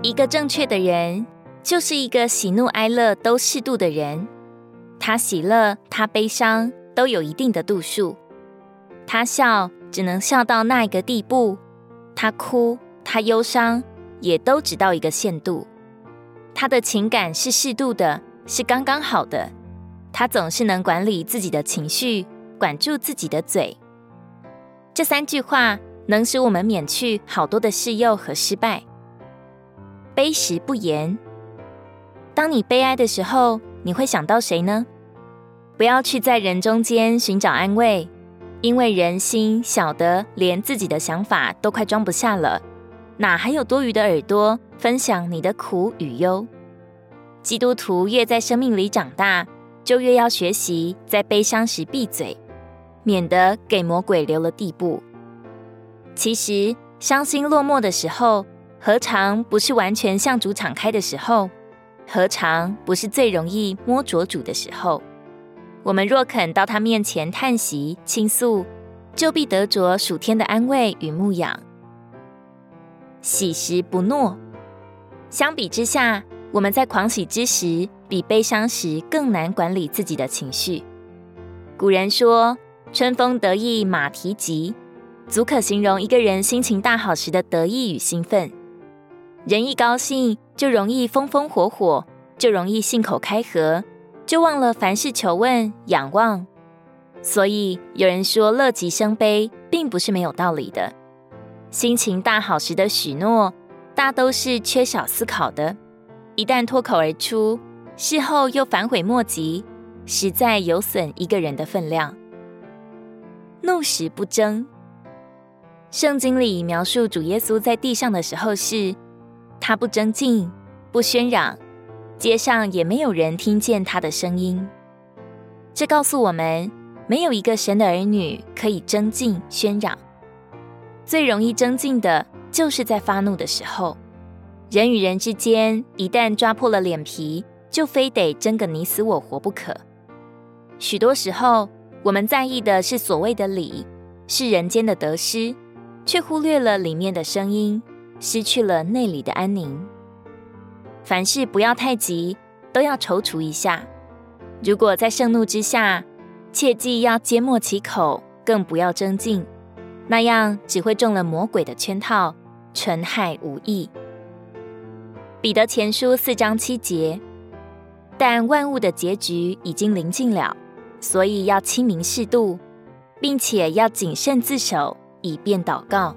一个正确的人，就是一个喜怒哀乐都适度的人。他喜乐，他悲伤，都有一定的度数。他笑，只能笑到那一个地步；他哭，他忧伤，也都只到一个限度。他的情感是适度的，是刚刚好的。他总是能管理自己的情绪，管住自己的嘴。这三句话能使我们免去好多的试诱和失败。悲时不言。当你悲哀的时候，你会想到谁呢？不要去在人中间寻找安慰，因为人心小得连自己的想法都快装不下了，哪还有多余的耳朵分享你的苦与忧？基督徒越在生命里长大，就越要学习在悲伤时闭嘴，免得给魔鬼留了地步。其实，伤心落寞的时候，何尝不是完全向主敞开的时候？何尝不是最容易摸着主的时候？我们若肯到他面前叹息倾诉，就必得着属天的安慰与牧养。喜时不诺。相比之下，我们在狂喜之时，比悲伤时更难管理自己的情绪。古人说：“春风得意马蹄疾”，足可形容一个人心情大好时的得意与兴奋。人一高兴，就容易风风火火，就容易信口开河，就忘了凡事求问仰望。所以有人说乐极生悲，并不是没有道理的。心情大好时的许诺，大都是缺少思考的。一旦脱口而出，事后又反悔莫及，实在有损一个人的分量。怒时不争。圣经里描述主耶稣在地上的时候是。他不争竞，不喧嚷，街上也没有人听见他的声音。这告诉我们，没有一个神的儿女可以争竞喧嚷。最容易争竞的，就是在发怒的时候。人与人之间，一旦抓破了脸皮，就非得争个你死我活不可。许多时候，我们在意的是所谓的理，是人间的得失，却忽略了里面的声音。失去了内里的安宁。凡事不要太急，都要踌躇一下。如果在盛怒之下，切记要缄默其口，更不要争竞，那样只会中了魔鬼的圈套，纯害无益。彼得前书四章七节。但万物的结局已经临近了，所以要清明适度，并且要谨慎自守，以便祷告。